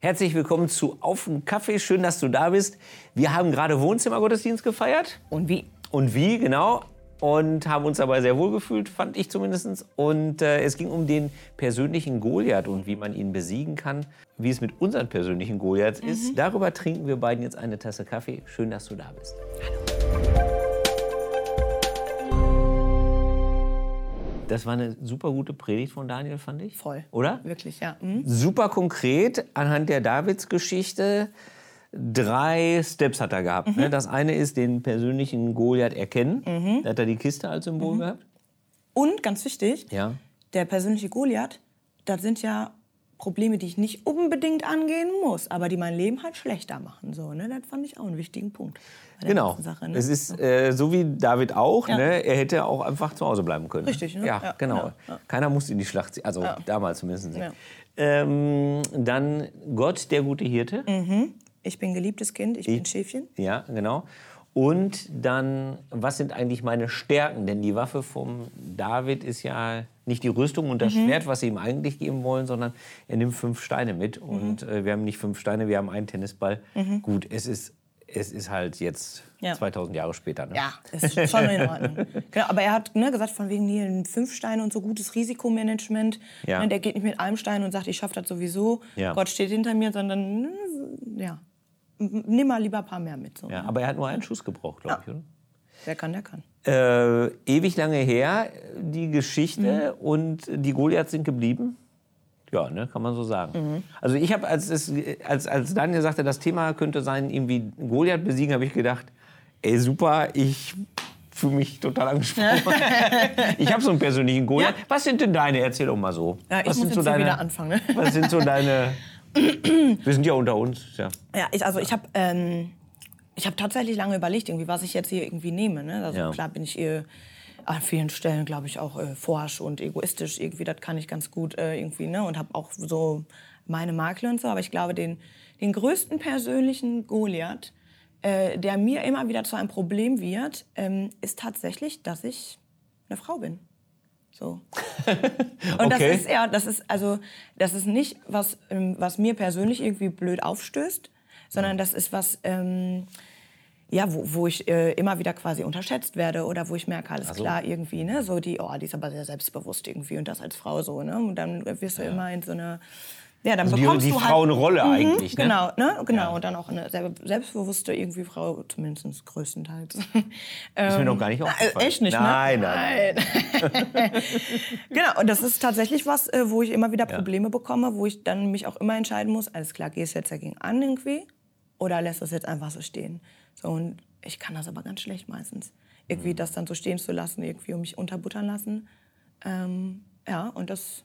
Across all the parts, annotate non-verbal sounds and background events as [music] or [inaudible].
Herzlich willkommen zu Auf den Kaffee. Schön, dass du da bist. Wir haben gerade Wohnzimmergottesdienst gefeiert. Und wie? Und wie, genau. Und haben uns dabei sehr wohl gefühlt, fand ich zumindest. Und äh, es ging um den persönlichen Goliath und wie man ihn besiegen kann. Wie es mit unseren persönlichen Goliaths Mhm. ist. Darüber trinken wir beiden jetzt eine Tasse Kaffee. Schön, dass du da bist. Das war eine super gute Predigt von Daniel, fand ich. Voll. Oder? Wirklich, ja. Mhm. super konkret anhand der Davids-Geschichte. Drei Steps hat er gehabt. Mhm. Ne? Das eine ist den persönlichen Goliath erkennen. Da hat er die Kiste als Symbol Mhm. gehabt. Und ganz wichtig, Ja. der persönliche Goliath, das sind ja Probleme, die ich nicht unbedingt angehen muss, aber die mein Leben halt schlechter machen. So, ne? Das fand ich auch einen wichtigen Punkt. Genau. Sache, ne? Es ist äh, so wie David auch. Ja. Ne? Er hätte auch einfach zu Hause bleiben können. Richtig, ne? Ja, Ja, genau. ja. Keiner musste in die Schlacht ziehen. Also damals zumindest. Ähm, dann Gott, der gute Hirte. Ich bin geliebtes Kind, ich bin Schäfchen. Ja, genau. Und dann, was sind eigentlich meine Stärken? Denn die Waffe vom David ist ja nicht die Rüstung und das Mhm. Schwert, was sie ihm eigentlich geben wollen, sondern er nimmt fünf Steine mit. Mhm. Und äh, wir haben nicht fünf Steine, wir haben einen Tennisball. Gut, es ist, es ist halt jetzt Ja. 2000 Jahre später. Ne? Ja, ist schon in Ordnung. [laughs] genau, aber er hat ne, gesagt, von wegen hier fünf Steine und so gutes Risikomanagement. Ja. Ne, der geht nicht mit einem Stein und sagt, ich schaffe das sowieso. Ja. Gott steht hinter mir, sondern ne, ja, nimm mal lieber ein paar mehr mit. So, Ja, ne? aber er hat nur einen Schuss gebraucht, glaube ich, oder? Wer kann, der kann. Äh, ewig lange her, die Geschichte Mhm. und die Goliaths sind geblieben. Ja, ne, kann man so sagen. Mhm. Also ich habe, als, es- als, als Daniel sagte, das Thema könnte sein, irgendwie Goliath besiegen, habe ich gedacht, ey super, ich fühle mich total angesprochen. [laughs] ich habe so einen persönlichen Goliath. Was sind denn deine? Erzähl doch mal so. Ja, ich was muss sind jetzt hier wieder anfangen. Was sind so deine... [clears throat] Wir sind ja unter uns, ja. Ja, ich, also ich habe ähm, ich hab tatsächlich lange überlegt, irgendwie, was ich jetzt hier irgendwie nehme. Ne? Also Ja. klar bin ich äh, an vielen Stellen, glaube ich, auch äh, forsch und egoistisch. Irgendwie, das kann ich ganz gut äh, irgendwie, ne? Und habe auch so meine Makel und so. Aber ich glaube, den, den größten persönlichen Goliath, äh, der mir immer wieder zu einem Problem wird, ähm, ist tatsächlich, dass ich eine Frau bin. So. [laughs] Und Okay. das ist ja, das ist also, das ist nicht was, ähm, was mir persönlich irgendwie blöd aufstößt, sondern das ist was, ähm, ja, wo, wo ich äh, immer wieder quasi unterschätzt werde oder wo ich merke, alles so. klar, irgendwie, ne, so die, oh, die ist aber sehr selbstbewusst irgendwie und das als Frau so, ne, und dann wirst du immer in so eine, ja, dann Also die, bekommst die du halt, Frauenrolle eigentlich, ne? Genau, ne? genau. Ja. Und dann auch eine selbstbewusste irgendwie Frau, zumindest größtenteils. [laughs] Ist mir noch gar nicht Äh, aufgefallen. echt nicht, nein, ne? nein, [laughs] Genau, und das ist tatsächlich was, äh, wo ich immer wieder Probleme bekomme, wo ich dann mich auch immer entscheiden muss, alles klar, gehst du jetzt dagegen an irgendwie oder lässt du es jetzt einfach so stehen? So, und ich kann das aber ganz schlecht meistens. Irgendwie das dann so stehen zu lassen, irgendwie und mich unterbuttern lassen. Ähm, ja, und das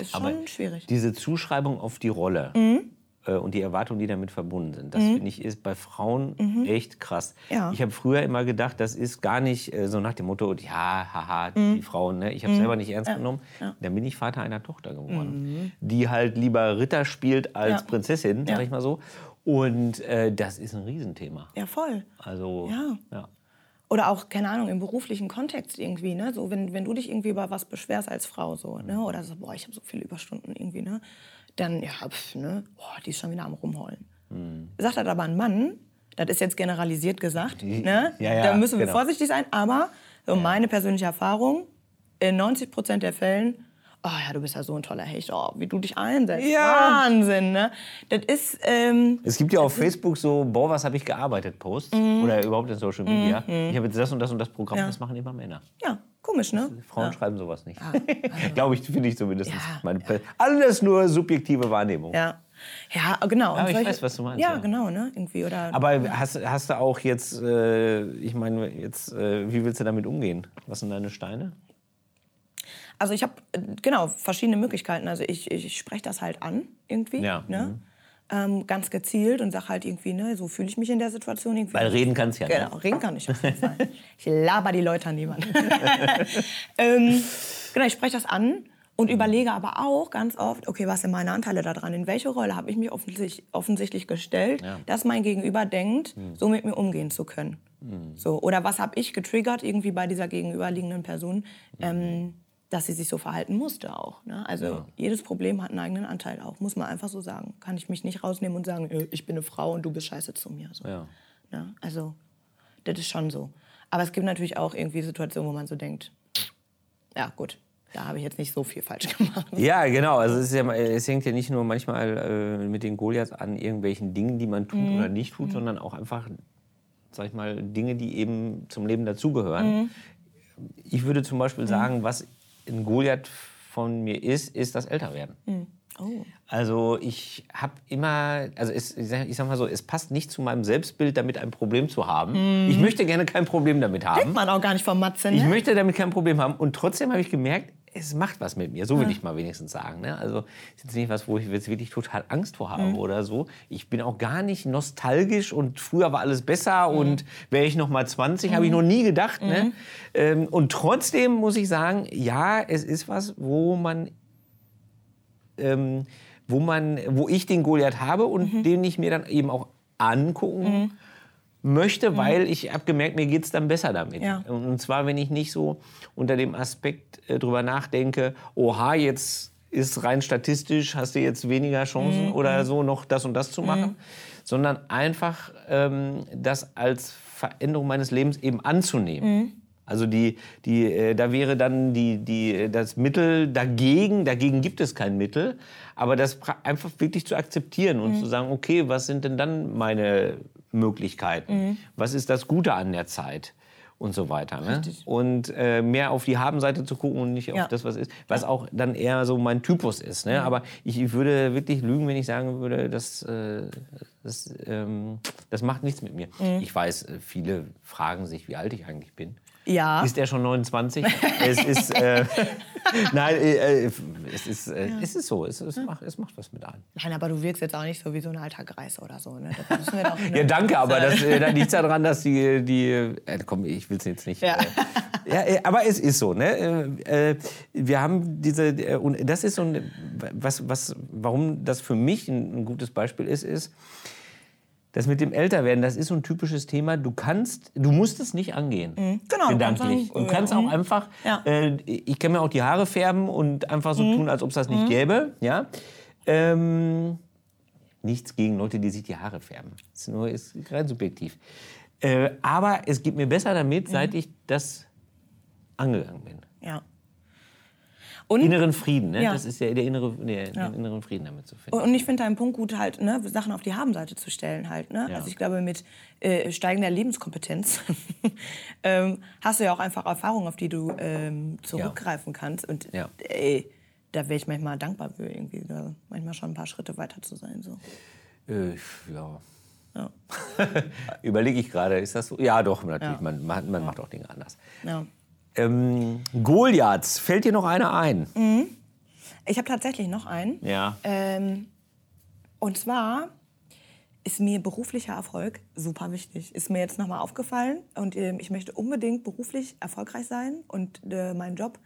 ist schon Aber schwierig. Diese Zuschreibung auf die Rolle Mhm. äh, und die Erwartungen, die damit verbunden sind, das finde ich ist bei Frauen echt krass. Mhm. Ja. Ich habe früher immer gedacht, das ist gar nicht äh, so nach dem Motto, ja, haha, Mhm. die Frauen. Ne? Ich habe selber nicht ernst genommen. Dann bin ich Vater einer Tochter geworden, die halt lieber Ritter spielt als Mhm. Ja. Prinzessin, sag Ja. ich mal so. Und äh, das ist ein Riesenthema. Ja, voll. Also, Ja. ja. Oder auch, keine Ahnung, im beruflichen Kontext irgendwie, ne? So, wenn, wenn du dich irgendwie über was beschwerst als Frau, so, ne? Oder so, boah, ich habe so viele Überstunden irgendwie, ne? Dann, ja, pf, ne? Boah, die ist schon wieder am Rumheulen. Hm. Sagt das aber ein Mann, das ist jetzt generalisiert gesagt, ne? Ja, ja, da müssen wir genau. vorsichtig sein, aber so meine persönliche Erfahrung, in 90 Prozent der Fällen, oh ja, du bist ja so ein toller Hecht, oh, wie du dich einsetzt, Ja. Wahnsinn, ne? Das ist, ähm, Es gibt ja auf Facebook so, boah, was habe ich gearbeitet, Posts. Mhm. Oder überhaupt in Social Media. Ich habe jetzt das und das und das Programm, das machen immer Männer. ja, komisch, ne? Frauen schreiben sowas nicht. [laughs] Glaube ich, finde ich zumindest. Ja. Meine Per- Alles nur subjektive Wahrnehmung. Ja. Ja, genau. Ja, Und ich weiß, was du meinst, Ja, ja. genau, ne? Irgendwie, oder Aber hast, hast du auch jetzt, äh, ich meine, jetzt, äh, wie willst du damit umgehen? Was sind deine Steine? Also ich habe, genau, verschiedene Möglichkeiten. Also ich, ich spreche das halt an, irgendwie. Ja, mhm. Ne? Ähm, ganz gezielt und sage halt irgendwie, ne, so fühle ich mich in der Situation irgendwie. Weil reden kannst ja, ne? Genau, reden kann ich auf jeden Fall. Ich laber die Leute an niemanden. [laughs] ähm, genau, ich spreche das an und überlege aber auch ganz oft, okay, was sind meine Anteile daran? In welche Rolle habe ich mich offensichtlich, offensichtlich gestellt, Ja. dass mein Gegenüber denkt, so mit mir umgehen zu können? So, oder was habe ich getriggert irgendwie bei dieser gegenüberliegenden Person, ähm, dass sie sich so verhalten musste auch. Ne? Also Ja. jedes Problem hat einen eigenen Anteil auch, muss man einfach so sagen. Kann ich mich nicht rausnehmen und sagen, äh, ich bin eine Frau und du bist scheiße zu mir. So. Ja. Ne? Also das ist schon so. Aber es gibt natürlich auch irgendwie Situationen, wo man so denkt, ja gut, da habe ich jetzt nicht so viel falsch [laughs] gemacht. Ja, genau. Also es, ja, es hängt ja nicht nur manchmal äh, mit den Goliaths an irgendwelchen Dingen, die man tut Mhm. oder nicht tut, sondern auch einfach, sag ich mal, Dinge, die eben zum Leben dazugehören. Mhm. Ich würde zum Beispiel sagen, was ein Goliath von mir ist, ist das Älterwerden. Oh. Also ich habe immer, also es, ich, sag, ich sag mal so, es passt nicht zu meinem Selbstbild, damit ein Problem zu haben. Ich möchte gerne kein Problem damit haben. Kennt man auch gar nicht vom Matze, Ich ne? möchte damit kein Problem haben. Und trotzdem habe ich gemerkt, es macht was mit mir. So will ich mal wenigstens sagen. Ne? Also ist jetzt nicht was, wo ich jetzt wirklich total Angst vor habe oder so. Ich bin auch gar nicht nostalgisch und früher war alles besser und wäre ich noch mal 20, habe ich noch nie gedacht. Ne? Ähm, und trotzdem muss ich sagen, ja, es ist was, wo man ähm, wo man, wo ich den Goliath habe und den ich mir dann eben auch angucken möchte, weil ich habe gemerkt, mir geht es dann besser damit. Ja. Und, zwar, wenn ich nicht so unter dem Aspekt äh, drüber nachdenke, oha, jetzt ist rein statistisch, hast du jetzt weniger Chancen oder so noch das und das zu machen, sondern einfach ähm, das als Veränderung meines Lebens eben anzunehmen. Also die, die, äh, da wäre dann die, die, äh, das Mittel dagegen, dagegen gibt es kein Mittel, aber das einfach wirklich zu akzeptieren und zu sagen, okay, was sind denn dann meine Möglichkeiten? Was ist das Gute an der Zeit? Und so weiter. Ne? Und äh, mehr auf die Habenseite zu gucken und nicht auf Ja. das, was ist. Was auch dann eher so mein Typus ist. Ne? Aber ich, ich würde wirklich lügen, wenn ich sagen würde, das, äh, das, ähm, das macht nichts mit mir. Ich weiß, äh, viele fragen sich, wie alt ich eigentlich bin. Ja. Ist er schon 29? [laughs] es ist. Äh, [laughs] nein, äh, äh, es, ist, äh, es ist so. Es, es, macht, es macht was mit einem. Nein, aber du wirkst jetzt auch nicht so wie so ein alter Greis oder so. Ne? Doch, [laughs] ne? Ja, danke, aber das äh, da liegt [laughs] daran, dass die. die äh, komm, ich will es jetzt nicht. Ja. Äh, ja, äh, aber es ist so. Ne? Äh, äh, wir haben diese. Und das ist so ein. Was, was, warum das für mich ein, ein gutes Beispiel ist, ist. Das mit dem Älterwerden, das ist so ein typisches Thema. Du kannst, du musst es nicht angehen. Genau, du kannst Gedanklich. Du kannst auch mhm. einfach, Ja. äh, ich kann mir auch die Haare färben und einfach so tun, als ob es das nicht gäbe. Ja? Ähm, nichts gegen Leute, die sich die Haare färben. Das ist nur ist rein subjektiv. Äh, aber es geht mir besser damit, seit ich das angegangen bin. Ja. Und, Inneren Frieden, ne? Ja. das ist ja der innere, der, den inneren Frieden damit zu finden. und ich finde deinen Punkt gut, halt, ne, Sachen auf die Habenseite zu stellen. Halt, ne? Ja. Also ich glaube, mit äh, steigender Lebenskompetenz [laughs] ähm, hast du ja auch einfach Erfahrungen, auf die du ähm, zurückgreifen kannst. Und Ja. ey, da wäre ich manchmal dankbar für, irgendwie da manchmal schon ein paar Schritte weiter zu sein. So. Äh, ja. Ja. [laughs] Überlege ich gerade, ist das so? Ja, doch, natürlich. Man, man, man macht auch Dinge anders. Ja. Ähm, Goliaths, fällt dir noch einer ein? Ich habe tatsächlich noch einen. Ja. Ähm, und zwar ist mir beruflicher Erfolg super wichtig. Ist mir jetzt nochmal aufgefallen und ähm, ich möchte unbedingt beruflich erfolgreich sein und äh, meinen Job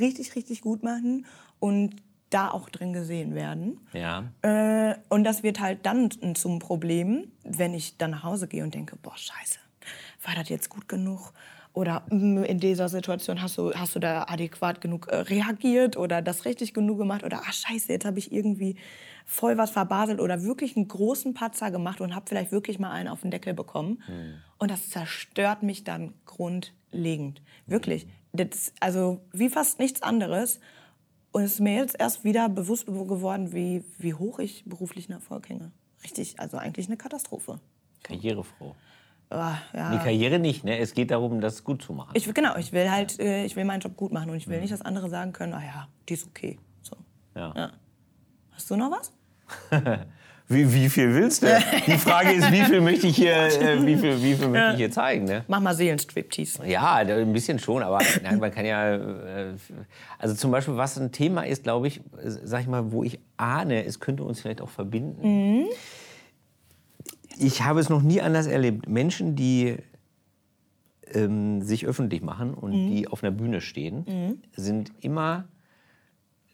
richtig, richtig gut machen und da auch drin gesehen werden. Ja. Äh, und das wird halt dann zum Problem, wenn ich dann nach Hause gehe und denke, boah, scheiße, war das jetzt gut genug? Oder mm, in dieser Situation hast du, hast du da adäquat genug äh, reagiert oder das richtig genug gemacht? Oder ach scheiße, jetzt habe ich irgendwie voll was verbaselt oder wirklich einen großen Patzer gemacht und habe vielleicht wirklich mal einen auf den Deckel bekommen. Und das zerstört mich dann grundlegend. Wirklich. Das, also wie fast nichts anderes. Und es ist mir jetzt erst wieder bewusst geworden, wie, wie hoch ich beruflichen Erfolg hänge. Richtig, also eigentlich eine Katastrophe. Karrierefroh. Ah, ja. Die Karriere nicht, ne? Es geht darum, das gut zu machen. Ich will, genau, ich will halt, äh, ich will meinen Job gut machen und ich will nicht, dass andere sagen können, ah ja, die ist okay. So. ja. Ja. Hast du noch was? [laughs] Wie, wie viel willst du? [laughs] Die Frage ist, wie viel möchte ich hier, äh, wie viel, wie viel möchte ich hier zeigen, ne? Mach mal Seelenstriptease. Ja, ein bisschen schon, aber [laughs] nein, man kann ja, äh, also zum Beispiel, was ein Thema ist, glaube ich, äh, sag ich mal, wo ich ahne, es könnte uns vielleicht auch verbinden. Ich habe es noch nie anders erlebt. Menschen, die ähm, sich öffentlich machen und die auf einer Bühne stehen, sind immer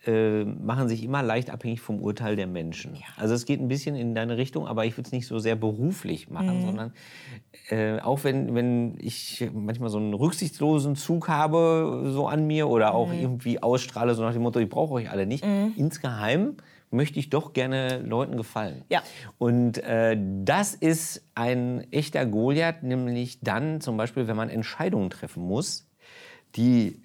äh, machen sich immer leicht abhängig vom Urteil der Menschen. Also es geht ein bisschen in deine Richtung, aber ich würde es nicht so sehr beruflich machen, sondern äh, auch wenn, wenn ich manchmal so einen rücksichtslosen Zug habe so an mir oder auch irgendwie ausstrahle, so nach dem Motto, ich brauche euch alle nicht, insgeheim möchte ich doch gerne Leuten gefallen. Ja. Und äh, das ist ein echter Goliath, nämlich dann zum Beispiel, wenn man Entscheidungen treffen muss, die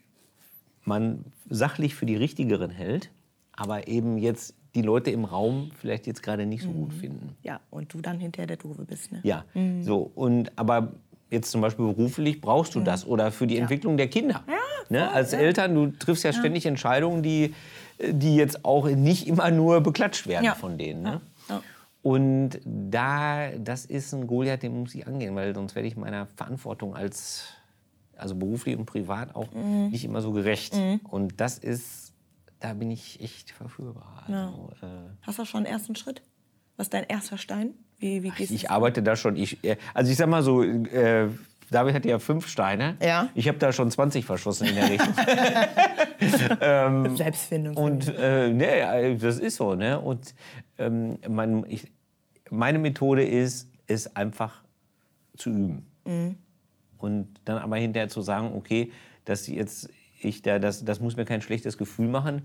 man sachlich für die richtigeren hält, aber eben jetzt die Leute im Raum vielleicht jetzt gerade nicht so gut finden. Ja, und du dann hinterher der Doofe bist. Ne? Ja, so und aber jetzt zum Beispiel beruflich brauchst du das oder für die Entwicklung der Kinder. ne? Als Eltern, du triffst ja ständig Entscheidungen, die, die jetzt auch nicht immer nur beklatscht werden Ja. von denen. Ne? Ja. Und da, das ist ein Goliath, den muss ich angehen, weil sonst werde ich meiner Verantwortung als, also beruflich und privat auch Mhm. nicht immer so gerecht. Und das ist, da bin ich echt verführbar. Also, äh, Hast du schon einen ersten Schritt? Was ist dein erster Stein? Wie, wie gehst ich arbeite da schon. Ich, äh, also ich sag mal so, äh, David hat ja fünf Steine. Ja. Ich habe da schon 20 verschossen in der Richtung. du [laughs] Selbstfindung? Und äh, nee, das ist so. Ne? Und ähm, mein, ich, meine Methode ist, es einfach zu üben. Und dann aber hinterher zu sagen, okay, dass jetzt ich da, das, das muss mir kein schlechtes Gefühl machen,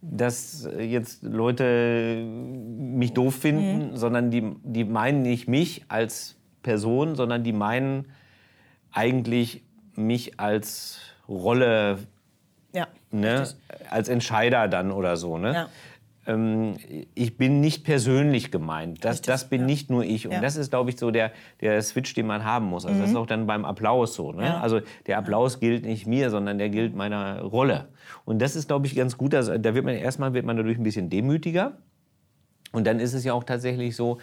dass jetzt Leute mich doof finden, sondern die, die meinen nicht mich als Person, sondern die meinen eigentlich mich als Rolle ja. ne, als Entscheider dann oder so. Ne? Ja. Ähm, ich bin nicht persönlich gemeint. Das, das bin ja. nicht nur ich. Und. Mhm. das ist, glaube ich, so der, der Switch, den man haben muss. Also das ist auch dann beim Applaus so. Ne? Also der Applaus gilt nicht mir, sondern der gilt meiner Rolle. Und das ist, glaube ich, ganz gut. Also, da wird man erstmal wird man dadurch ein bisschen demütiger. Und dann ist es ja auch tatsächlich so,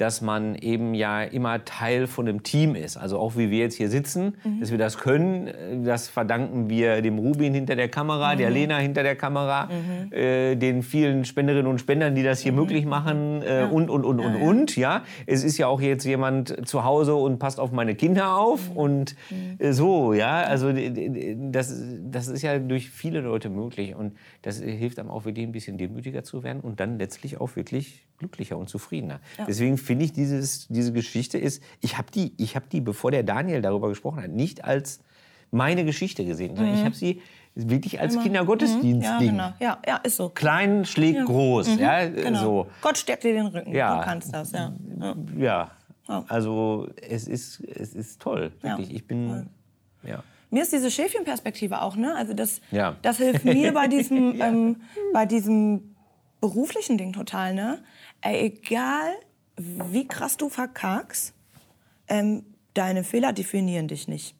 dass man eben ja immer Teil von einem Team ist. Also auch wie wir jetzt hier sitzen, dass wir das können, äh, das verdanken wir dem Rubin hinter der Kamera, der Lena hinter der Kamera, äh, den vielen Spenderinnen und Spendern, die das hier möglich machen äh, und, und, und, und, und. Ja, Es ist ja auch jetzt jemand zu Hause und passt auf meine Kinder auf und äh, so, ja. Also das, das ist ja durch viele Leute möglich und das hilft einem auch wirklich ein bisschen demütiger zu werden und dann letztlich auch wirklich glücklicher und zufriedener. Deswegen finde ich, dieses, diese Geschichte ist, ich habe die, ich habe die, bevor der Daniel darüber gesprochen hat, nicht als meine Geschichte gesehen, sondern ich habe sie wirklich als Ja, Kindergottesdienst-Ding. genau. Ja, ja, ist so. Klein schlägt groß, ja, äh, Genau. so. Gott stärkt dir den Rücken. Ja. Du kannst das, ja. ja. Ja, Ja. also es ist, es ist toll, Ja, wirklich. Ich bin, ja. Mir ist diese Schäfchenperspektive auch, ne? Also das, Ja. das hilft mir bei [laughs] diesem, ähm, bei diesem beruflichen Ding total, ne? Ey, egal wie krass du verkackst, ähm, deine Fehler definieren dich nicht.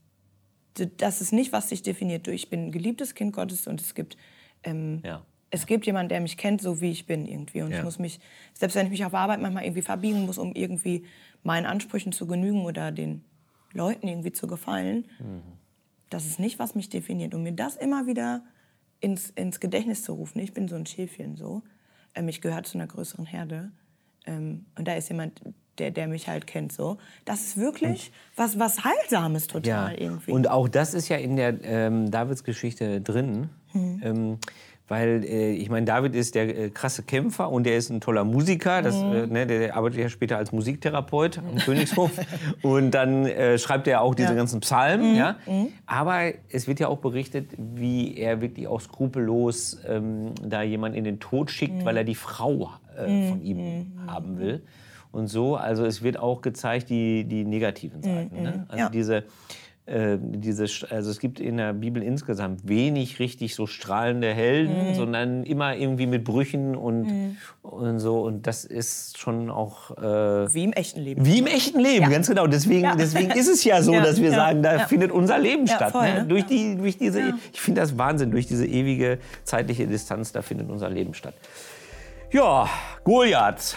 Das ist nicht, was dich definiert. Du, ich bin ein geliebtes Kind Gottes und es gibt, ähm, Ja. es gibt jemanden, der mich kennt, so wie ich bin irgendwie. Und Ja. ich muss mich, selbst wenn ich mich auf Arbeit manchmal irgendwie verbiegen muss, um irgendwie meinen Ansprüchen zu genügen oder den Leuten irgendwie zu gefallen, das ist nicht, was mich definiert. Und mir das immer wieder ins, ins Gedächtnis zu rufen, ich bin so ein Schäfchen so, ähm, ich gehöre zu einer größeren Herde ähm, und da ist jemand, der, der mich halt kennt so. Das ist wirklich was, was Heilsames total irgendwie. Und auch das ist ja in der ähm, Davids Geschichte drin. Mhm. Ähm, weil äh, ich meine, David ist der äh, krasse Kämpfer und der ist ein toller Musiker. Das, Mhm. äh, ne, der arbeitet ja später als Musiktherapeut am Königshof. [laughs] Und dann äh, schreibt er auch diese Ja. Mhm. ganzen Psalmen. Ja? Aber es wird ja auch berichtet, wie er wirklich auch skrupellos ähm, da jemand in den Tod schickt, Mhm. weil er die Frau äh, von ihm haben will. Und so, also es wird auch gezeigt, die, die negativen Seiten. Ne? Also Mhm. Ja. diese, äh, diese, also es gibt in der Bibel insgesamt wenig richtig so strahlende Helden, sondern immer irgendwie mit Brüchen und, und so. Und das ist schon auch äh, wie im echten Leben. wie im echten Leben, ganz genau. Deswegen, Ja. deswegen ist es ja so, [laughs] Ja, dass wir ja, sagen, da ja. findet unser Leben Ja, statt. voll, ne? ne? Durch Ja. die, durch diese, Ja. ich finde das Wahnsinn, durch diese ewige zeitliche Distanz, da findet unser Leben statt. Ja, Goliaths.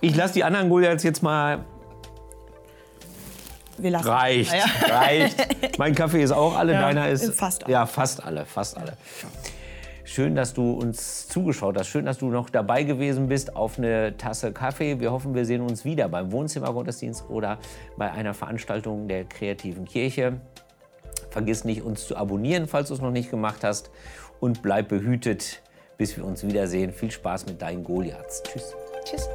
Ich lasse die anderen Goliaths jetzt mal Reicht, Ja. [laughs] reicht. Mein Kaffee ist auch alle, Ja, deiner ist. fast alle. Ja, fast alle, fast alle. Schön, dass du uns zugeschaut hast. Schön, dass du noch dabei gewesen bist auf eine Tasse Kaffee. Wir hoffen, wir sehen uns wieder beim Wohnzimmergottesdienst oder bei einer Veranstaltung der kreativen Kirche. Vergiss nicht, uns zu abonnieren, falls du es noch nicht gemacht hast. Und bleib behütet. bis wir uns wiedersehen. Viel Spaß mit deinen Goliaths. Tschüss. Tschüss.